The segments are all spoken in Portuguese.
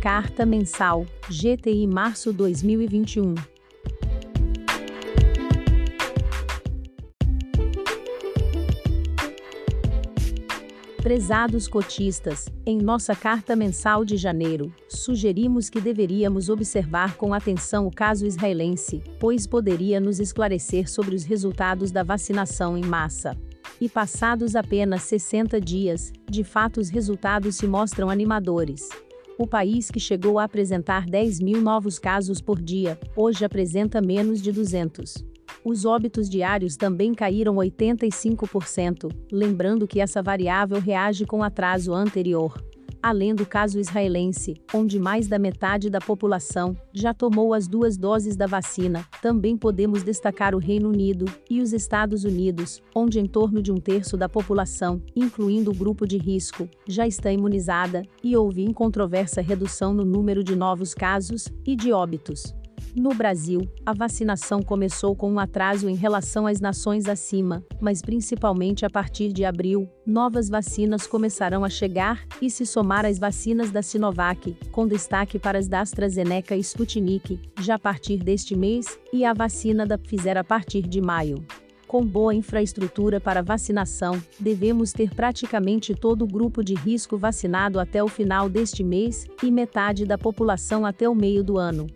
Carta Mensal, GTI Março 2021. Prezados cotistas, em nossa carta mensal de janeiro, sugerimos que deveríamos observar com atenção o caso israelense, pois poderia nos esclarecer sobre os resultados da vacinação em massa. E passados apenas 60 dias, de fato os resultados se mostram animadores. O país que chegou a apresentar 10 mil novos casos por dia, hoje apresenta menos de 200. Os óbitos diários também caíram 85%, lembrando que essa variável reage com atraso anterior além do caso israelense, onde mais da metade da população já tomou as duas doses da vacina, também podemos destacar o Reino Unido e os Estados Unidos, onde em torno de um terço da população, incluindo o grupo de risco, já está imunizada, e houve incontroversa redução no número de novos casos e de óbitos. No Brasil, a vacinação começou com um atraso em relação às nações acima, mas principalmente a partir de abril, novas vacinas começarão a chegar e se somar às vacinas da Sinovac, com destaque para as da AstraZeneca e Sputnik, já a partir deste mês, e a vacina da Pfizer a partir de maio. Com boa infraestrutura para vacinação, devemos ter praticamente todo o grupo de risco vacinado até o final deste mês e metade da população até o meio do ano.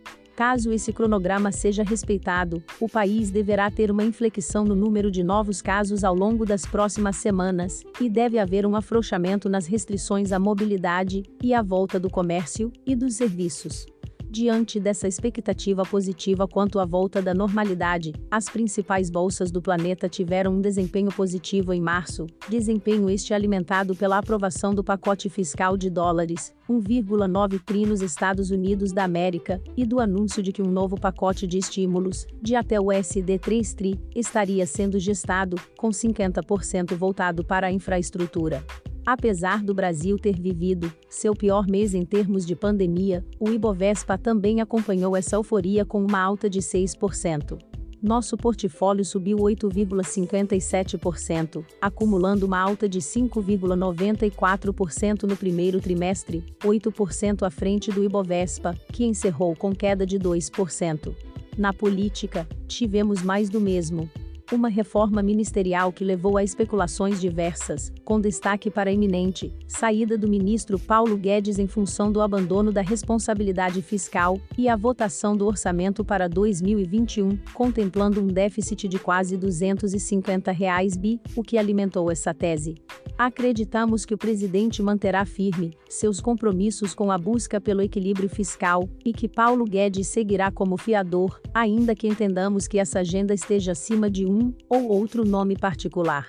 Caso esse cronograma seja respeitado, o país deverá ter uma inflexão no número de novos casos ao longo das próximas semanas, e deve haver um afrouxamento nas restrições à mobilidade e à volta do comércio e dos serviços. Diante dessa expectativa positiva quanto à volta da normalidade, as principais bolsas do planeta tiveram um desempenho positivo em março, desempenho este alimentado pela aprovação do pacote fiscal de dólares, 1,9 tri nos Estados Unidos da América, e do anúncio de que um novo pacote de estímulos, de até o SD 3 tri, estaria sendo gestado, com 50% voltado para a infraestrutura. Apesar do Brasil ter vivido seu pior mês em termos de pandemia, o Ibovespa também acompanhou essa euforia com uma alta de 6%. Nosso portfólio subiu 8,57%, acumulando uma alta de 5,94% no primeiro trimestre, 8% à frente do Ibovespa, que encerrou com queda de 2%. Na política, tivemos mais do mesmo, uma reforma ministerial que levou a especulações diversas, com destaque para a iminente saída do ministro Paulo Guedes em função do abandono da responsabilidade fiscal e a votação do orçamento para 2021, contemplando um déficit de quase 250 reais bi, o que alimentou essa tese. Acreditamos que o presidente manterá firme seus compromissos com a busca pelo equilíbrio fiscal e que Paulo Guedes seguirá como fiador, ainda que entendamos que essa agenda esteja acima de um ou outro nome particular.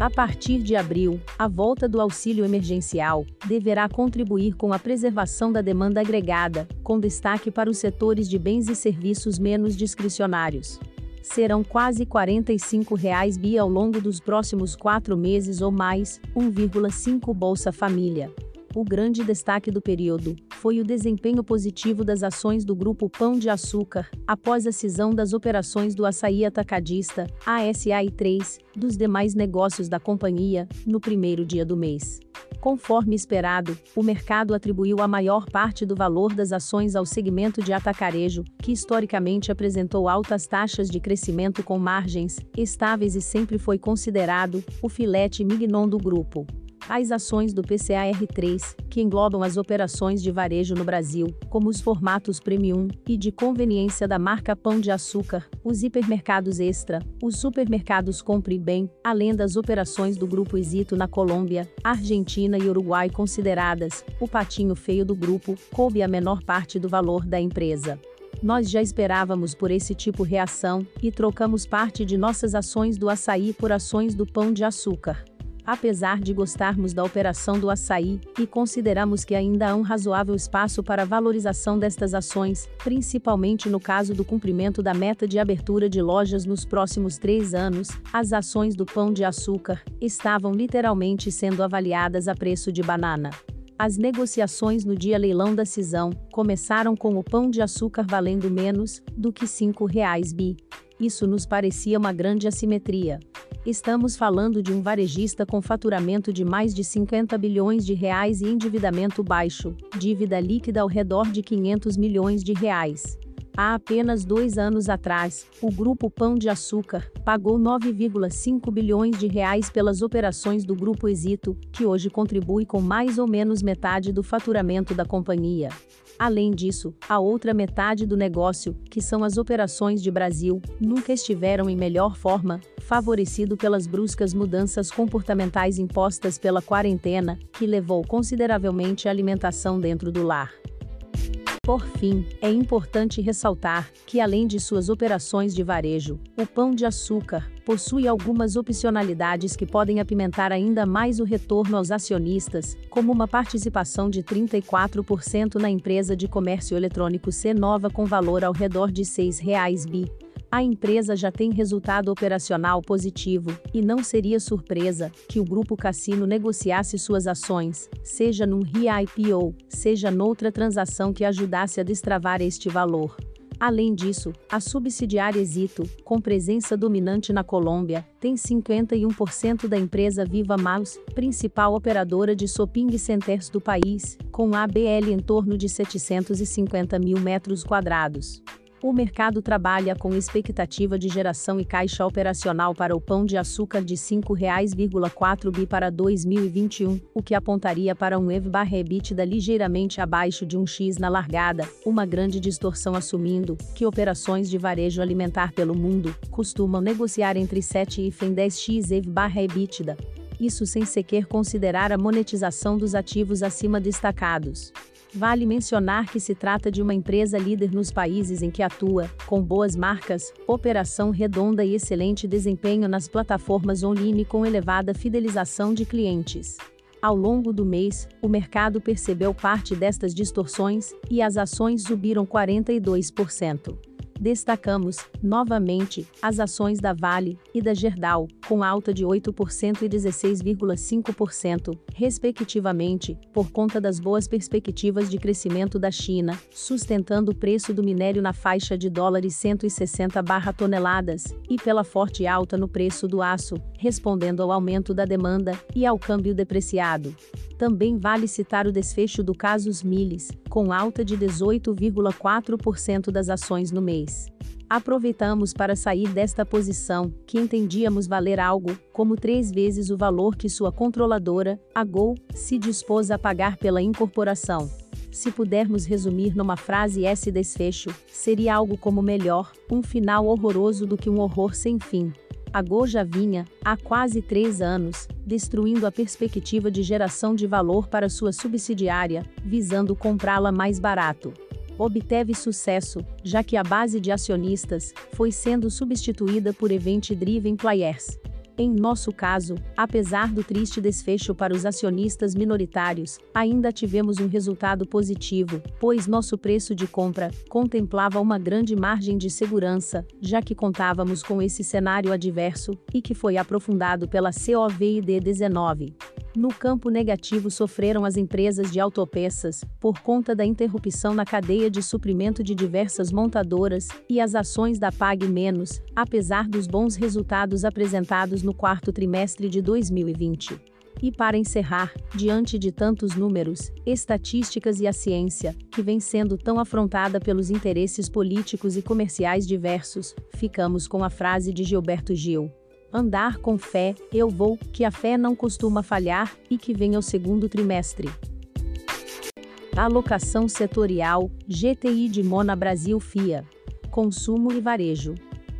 A partir de abril, a volta do auxílio emergencial deverá contribuir com a preservação da demanda agregada, com destaque para os setores de bens e serviços menos discricionários serão quase 45 reais bi ao longo dos próximos quatro meses ou mais, 1,5 Bolsa Família. O grande destaque do período foi o desempenho positivo das ações do Grupo Pão de Açúcar, após a cisão das operações do Açaí Atacadista, ASAI 3, dos demais negócios da companhia, no primeiro dia do mês. Conforme esperado, o mercado atribuiu a maior parte do valor das ações ao segmento de atacarejo, que historicamente apresentou altas taxas de crescimento com margens estáveis e sempre foi considerado o filete mignon do grupo as ações do PCAR3, que englobam as operações de varejo no Brasil, como os formatos premium e de conveniência da marca Pão de Açúcar, os hipermercados Extra, os supermercados Compre Bem, além das operações do Grupo Exito na Colômbia, Argentina e Uruguai consideradas, o patinho feio do grupo coube a menor parte do valor da empresa. Nós já esperávamos por esse tipo reação e trocamos parte de nossas ações do açaí por ações do pão de açúcar. Apesar de gostarmos da operação do açaí, e consideramos que ainda há um razoável espaço para valorização destas ações, principalmente no caso do cumprimento da meta de abertura de lojas nos próximos três anos, as ações do Pão de Açúcar estavam literalmente sendo avaliadas a preço de banana. As negociações no dia leilão da cisão começaram com o pão de açúcar valendo menos do que R$ 5,00 bi. Isso nos parecia uma grande assimetria. Estamos falando de um varejista com faturamento de mais de 50 bilhões de reais e endividamento baixo, dívida líquida ao redor de 500 milhões de reais. Há apenas dois anos atrás, o Grupo Pão de Açúcar pagou 9,5 bilhões de reais pelas operações do Grupo Exito, que hoje contribui com mais ou menos metade do faturamento da companhia. Além disso, a outra metade do negócio, que são as operações de Brasil, nunca estiveram em melhor forma, favorecido pelas bruscas mudanças comportamentais impostas pela quarentena, que levou consideravelmente a alimentação dentro do lar. Por fim, é importante ressaltar que, além de suas operações de varejo, o Pão de Açúcar possui algumas opcionalidades que podem apimentar ainda mais o retorno aos acionistas, como uma participação de 34% na empresa de comércio eletrônico C Nova com valor ao redor de R$ 6,00 bi, a empresa já tem resultado operacional positivo, e não seria surpresa que o grupo Cassino negociasse suas ações, seja num re-IPO, seja noutra transação que ajudasse a destravar este valor. Além disso, a subsidiária Exito, com presença dominante na Colômbia, tem 51% da empresa Viva Maus, principal operadora de shopping centers do país, com ABL em torno de 750 mil metros quadrados. O mercado trabalha com expectativa de geração e caixa operacional para o pão de açúcar de R$ 5,4 bi para 2021, o que apontaria para um EV/EBITDA ligeiramente abaixo de um X na largada, uma grande distorção assumindo que operações de varejo alimentar pelo mundo costumam negociar entre 7 e 10x EV/EBITDA. Isso sem sequer considerar a monetização dos ativos acima destacados. Vale mencionar que se trata de uma empresa líder nos países em que atua, com boas marcas, operação redonda e excelente desempenho nas plataformas online com elevada fidelização de clientes. Ao longo do mês, o mercado percebeu parte destas distorções e as ações subiram 42%. Destacamos, novamente, as ações da Vale e da Gerdau, com alta de 8% e 16,5%, respectivamente, por conta das boas perspectivas de crescimento da China, sustentando o preço do minério na faixa de dólares 160 toneladas, e pela forte alta no preço do aço, respondendo ao aumento da demanda e ao câmbio depreciado. Também vale citar o desfecho do caso Miles, com alta de 18,4% das ações no mês. Aproveitamos para sair desta posição, que entendíamos valer algo, como três vezes o valor que sua controladora, a Gol, se dispôs a pagar pela incorporação. Se pudermos resumir numa frase esse desfecho, seria algo como melhor, um final horroroso do que um horror sem fim. A Go já vinha, há quase três anos, destruindo a perspectiva de geração de valor para sua subsidiária, visando comprá-la mais barato. Obteve sucesso, já que a base de acionistas foi sendo substituída por event-driven players. Em nosso caso, apesar do triste desfecho para os acionistas minoritários, ainda tivemos um resultado positivo, pois nosso preço de compra contemplava uma grande margem de segurança, já que contávamos com esse cenário adverso e que foi aprofundado pela COVID-19. No campo negativo sofreram as empresas de autopeças, por conta da interrupção na cadeia de suprimento de diversas montadoras, e as ações da Pag Menos, apesar dos bons resultados apresentados no quarto trimestre de 2020. E para encerrar, diante de tantos números, estatísticas e a ciência, que vem sendo tão afrontada pelos interesses políticos e comerciais diversos, ficamos com a frase de Gilberto Gil andar com fé, eu vou, que a fé não costuma falhar, e que venha o segundo trimestre. Alocação setorial, GTI de Mona Brasil FIA. Consumo e varejo.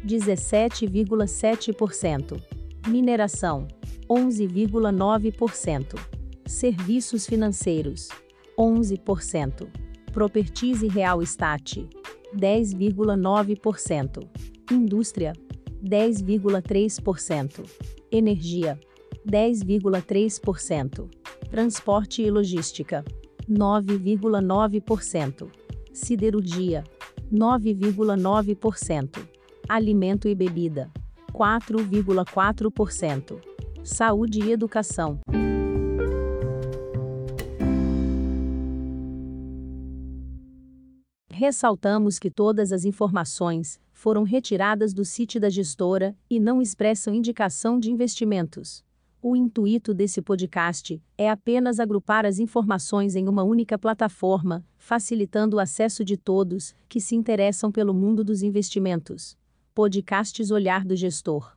17,7%. Mineração. 11,9%. Serviços financeiros. 11%. Properties e real estate. 10,9%. Indústria. 10,3%. Energia, 10,3%. Transporte e logística, 9,9%. Siderurgia, 9,9%. Alimento e bebida, 4,4%. Saúde e educação. Ressaltamos que todas as informações, foram retiradas do site da gestora e não expressam indicação de investimentos. O intuito desse podcast é apenas agrupar as informações em uma única plataforma, facilitando o acesso de todos que se interessam pelo mundo dos investimentos. Podcasts Olhar do Gestor